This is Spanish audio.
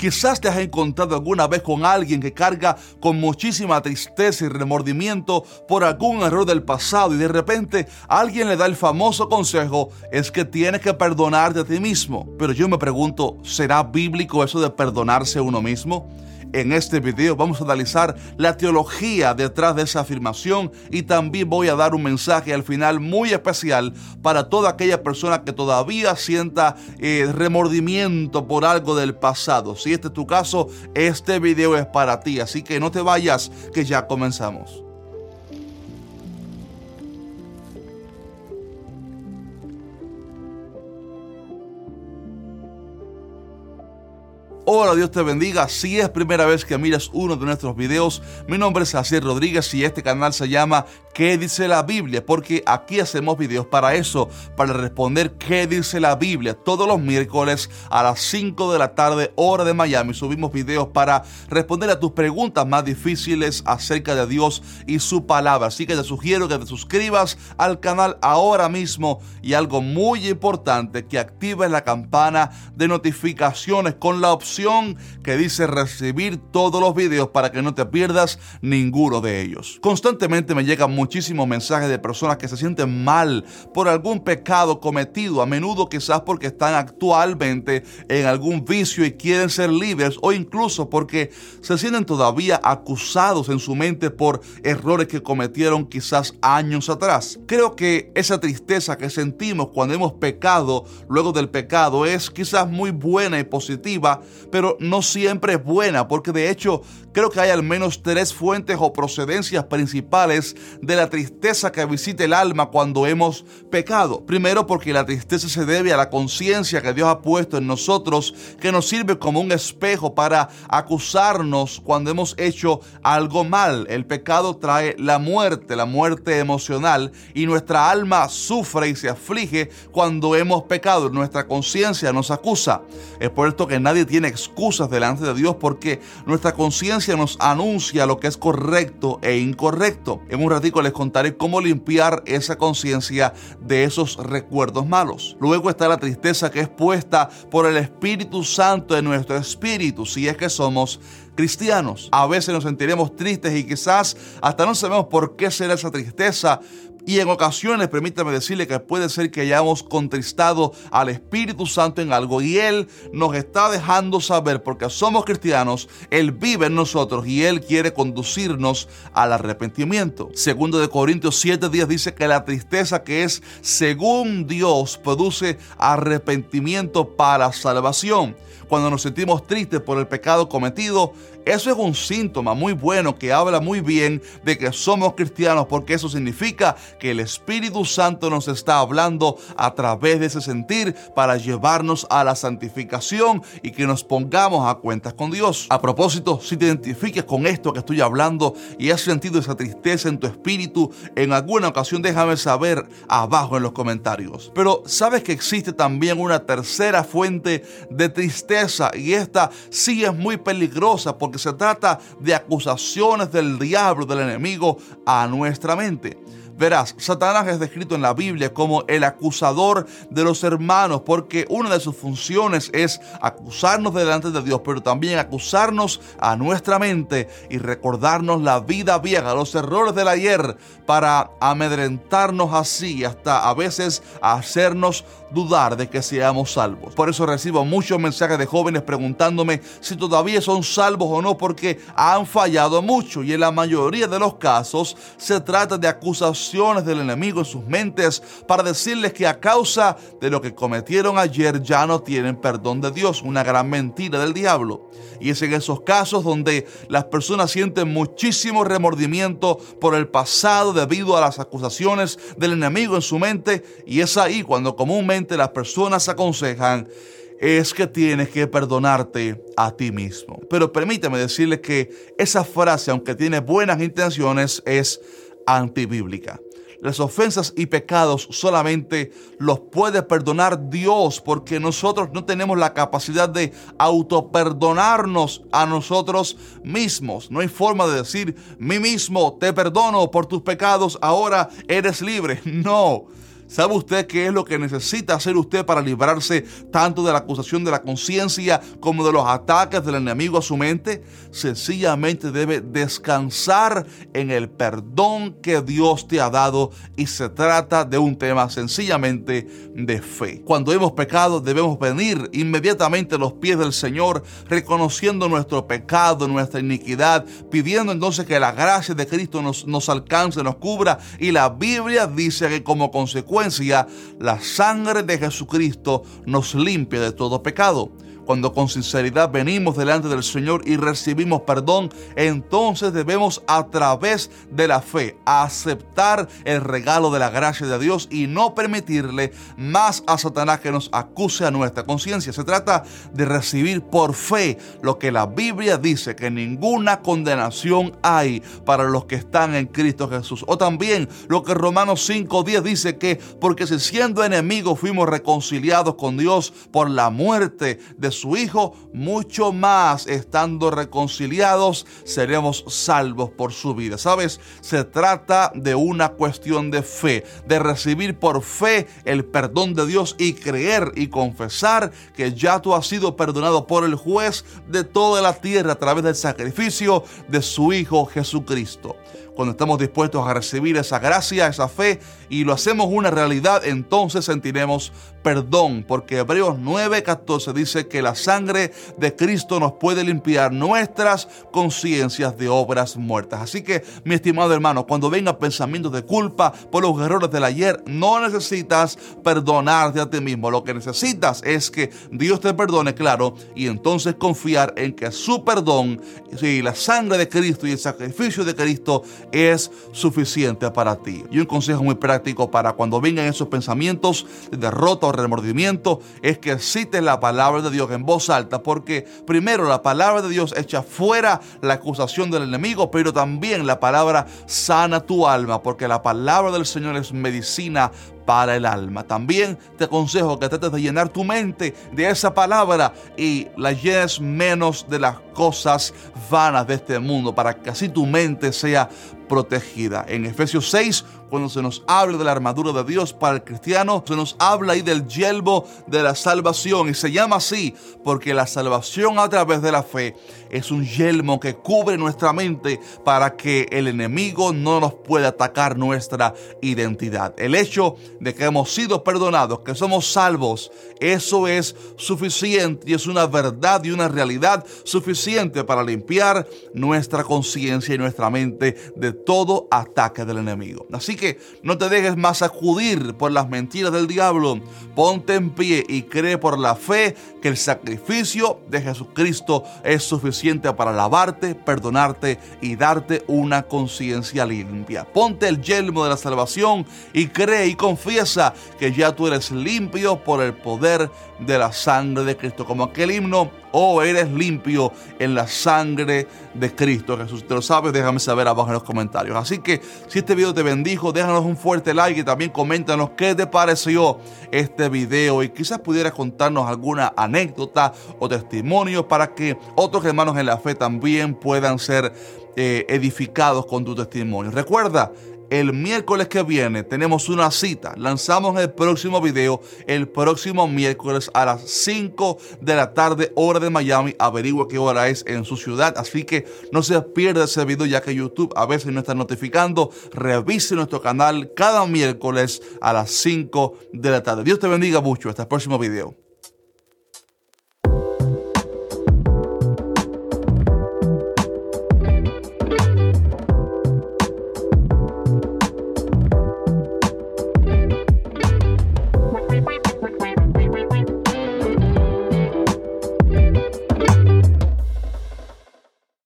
Quizás te has encontrado alguna vez con alguien que carga con muchísima tristeza y remordimiento por algún error del pasado y de repente alguien le da el famoso consejo es que tienes que perdonarte a ti mismo. Pero yo me pregunto, ¿será bíblico eso de perdonarse a uno mismo? En este video vamos a analizar la teología detrás de esa afirmación y también voy a dar un mensaje al final muy especial para toda aquella persona que todavía sienta eh, remordimiento por algo del pasado. Si este es tu caso, este video es para ti, así que no te vayas que ya comenzamos. Hola, Dios te bendiga. Si es primera vez que miras uno de nuestros videos, mi nombre es Jacier Rodríguez y este canal se llama ¿Qué dice la Biblia? Porque aquí hacemos videos para eso, para responder ¿Qué dice la Biblia? Todos los miércoles a las 5 de la tarde, hora de Miami, subimos videos para responder a tus preguntas más difíciles acerca de Dios y su palabra. Así que te sugiero que te suscribas al canal ahora mismo y algo muy importante, que actives la campana de notificaciones con la opción que dice recibir todos los videos para que no te pierdas ninguno de ellos. Constantemente me llegan muchísimos mensajes de personas que se sienten mal por algún pecado cometido, a menudo quizás porque están actualmente en algún vicio y quieren ser libres o incluso porque se sienten todavía acusados en su mente por errores que cometieron quizás años atrás. Creo que esa tristeza que sentimos cuando hemos pecado luego del pecado es quizás muy buena y positiva, pero no siempre es buena, porque de hecho creo que hay al menos tres fuentes o procedencias principales de la tristeza que visita el alma cuando hemos pecado. Primero porque la tristeza se debe a la conciencia que Dios ha puesto en nosotros, que nos sirve como un espejo para acusarnos cuando hemos hecho algo mal. El pecado trae la muerte, la muerte emocional, y nuestra alma sufre y se aflige cuando hemos pecado. Nuestra conciencia nos acusa. Es por esto que nadie tiene excusas delante de Dios porque nuestra conciencia nos anuncia lo que es correcto e incorrecto. En un ratico les contaré cómo limpiar esa conciencia de esos recuerdos malos. Luego está la tristeza que es puesta por el Espíritu Santo en nuestro espíritu, si es que somos cristianos. A veces nos sentiremos tristes y quizás hasta no sabemos por qué será esa tristeza, y en ocasiones, permítame decirle que puede ser que hayamos contristado al Espíritu Santo en algo y Él nos está dejando saber, porque somos cristianos, Él vive en nosotros y Él quiere conducirnos al arrepentimiento. Segundo de Corintios 7 días dice que la tristeza que es según Dios produce arrepentimiento para salvación cuando nos sentimos tristes por el pecado cometido, eso es un síntoma muy bueno que habla muy bien de que somos cristianos porque eso significa que el Espíritu Santo nos está hablando a través de ese sentir para llevarnos a la santificación y que nos pongamos a cuentas con Dios. A propósito, si te identificas con esto que estoy hablando y has sentido esa tristeza en tu espíritu en alguna ocasión, déjame saber abajo en los comentarios. Pero sabes que existe también una tercera fuente de tristeza y esta sí es muy peligrosa se trata de acusaciones del diablo, del enemigo a nuestra mente. Verás, Satanás es descrito en la Biblia como el acusador de los hermanos, porque una de sus funciones es acusarnos delante de Dios, pero también acusarnos a nuestra mente y recordarnos la vida vieja, los errores del ayer, para amedrentarnos así, hasta a veces hacernos dudar de que seamos salvos. Por eso recibo muchos mensajes de jóvenes preguntándome si todavía son salvos o no, porque han fallado mucho y en la mayoría de los casos se trata de acusaciones del enemigo en sus mentes para decirles que a causa de lo que cometieron ayer ya no tienen perdón de Dios. Una gran mentira del diablo. Y es en esos casos donde las personas sienten muchísimo remordimiento por el pasado debido a las acusaciones del enemigo en su mente. Y es ahí cuando comúnmente las personas aconsejan es que tienes que perdonarte a ti mismo. Pero permíteme decirles que esa frase, aunque tiene buenas intenciones, es antibíblica. Las ofensas y pecados solamente los puede perdonar Dios porque nosotros no tenemos la capacidad de autoperdonarnos a nosotros mismos. No hay forma de decir, mí mismo te perdono por tus pecados, ahora eres libre. No ¿Sabe usted qué es lo que necesita hacer usted para librarse tanto de la acusación de la conciencia como de los ataques del enemigo a su mente? Sencillamente debe descansar en el perdón que Dios te ha dado y se trata de un tema sencillamente de fe. Cuando hemos pecado debemos venir inmediatamente a los pies del Señor reconociendo nuestro pecado, nuestra iniquidad, pidiendo entonces que la gracia de Cristo nos, nos alcance, nos cubra y la Biblia dice que como consecuencia la sangre de Jesucristo nos limpia de todo pecado. Cuando con sinceridad venimos delante del Señor y recibimos perdón, entonces debemos a través de la fe aceptar el regalo de la gracia de Dios y no permitirle más a Satanás que nos acuse a nuestra conciencia. Se trata de recibir por fe lo que la Biblia dice, que ninguna condenación hay para los que están en Cristo Jesús. O también lo que Romanos 5.10 dice que porque si siendo enemigos fuimos reconciliados con Dios por la muerte de Hijo, mucho más estando reconciliados seremos salvos por su vida. ¿Sabes? Se trata de una cuestión de fe, de recibir por fe el perdón de Dios y creer y confesar que ya tú has sido perdonado por el juez de toda la tierra a través del sacrificio de su Hijo Jesucristo. Cuando estamos dispuestos a recibir esa gracia, esa fe y lo hacemos una realidad, entonces sentiremos perdón, porque Hebreos 9:14 dice que la sangre de Cristo nos puede limpiar nuestras conciencias de obras muertas. Así que, mi estimado hermano, cuando vengan pensamientos de culpa por los errores del ayer, no necesitas perdonarte a ti mismo. Lo que necesitas es que Dios te perdone, claro, y entonces confiar en que su perdón y la sangre de Cristo y el sacrificio de Cristo es suficiente para ti. Y un consejo muy práctico para cuando vengan esos pensamientos de derrota o remordimiento es que cites la palabra de Dios en voz alta, porque primero la palabra de Dios echa fuera la acusación del enemigo, pero también la palabra sana tu alma, porque la palabra del Señor es medicina para el alma. También te aconsejo que trates de llenar tu mente de esa palabra y la llenes menos de las cosas vanas de este mundo para que así tu mente sea protegida. En Efesios 6, cuando se nos habla de la armadura de Dios para el cristiano, se nos habla ahí del yelmo de la salvación y se llama así porque la salvación a través de la fe es un yelmo que cubre nuestra mente para que el enemigo no nos pueda atacar nuestra identidad. El hecho de que hemos sido perdonados, que somos salvos, eso es suficiente y es una verdad y una realidad suficiente para limpiar nuestra conciencia y nuestra mente de todo ataque del enemigo. Así que no te dejes más sacudir por las mentiras del diablo. Ponte en pie y cree por la fe que el sacrificio de Jesucristo es suficiente para lavarte, perdonarte y darte una conciencia limpia. Ponte el yelmo de la salvación y cree y confiesa que ya tú eres limpio por el poder de la sangre de Cristo. Como aquel himno oh, eres limpio en la sangre de Cristo Jesús. Te lo sabes, déjame saber abajo en los comentarios. Así que si este video te bendijo, déjanos un fuerte like y también coméntanos qué te pareció este video y quizás pudieras contarnos alguna anécdota o testimonio para que otros hermanos en la fe también puedan ser eh, edificados con tu testimonio. Recuerda, el miércoles que viene tenemos una cita. Lanzamos el próximo video el próximo miércoles a las 5 de la tarde, hora de Miami. Averigua qué hora es en su ciudad. Así que no se pierda ese video ya que YouTube a veces no está notificando. Revise nuestro canal cada miércoles a las 5 de la tarde. Dios te bendiga mucho. Hasta el próximo video.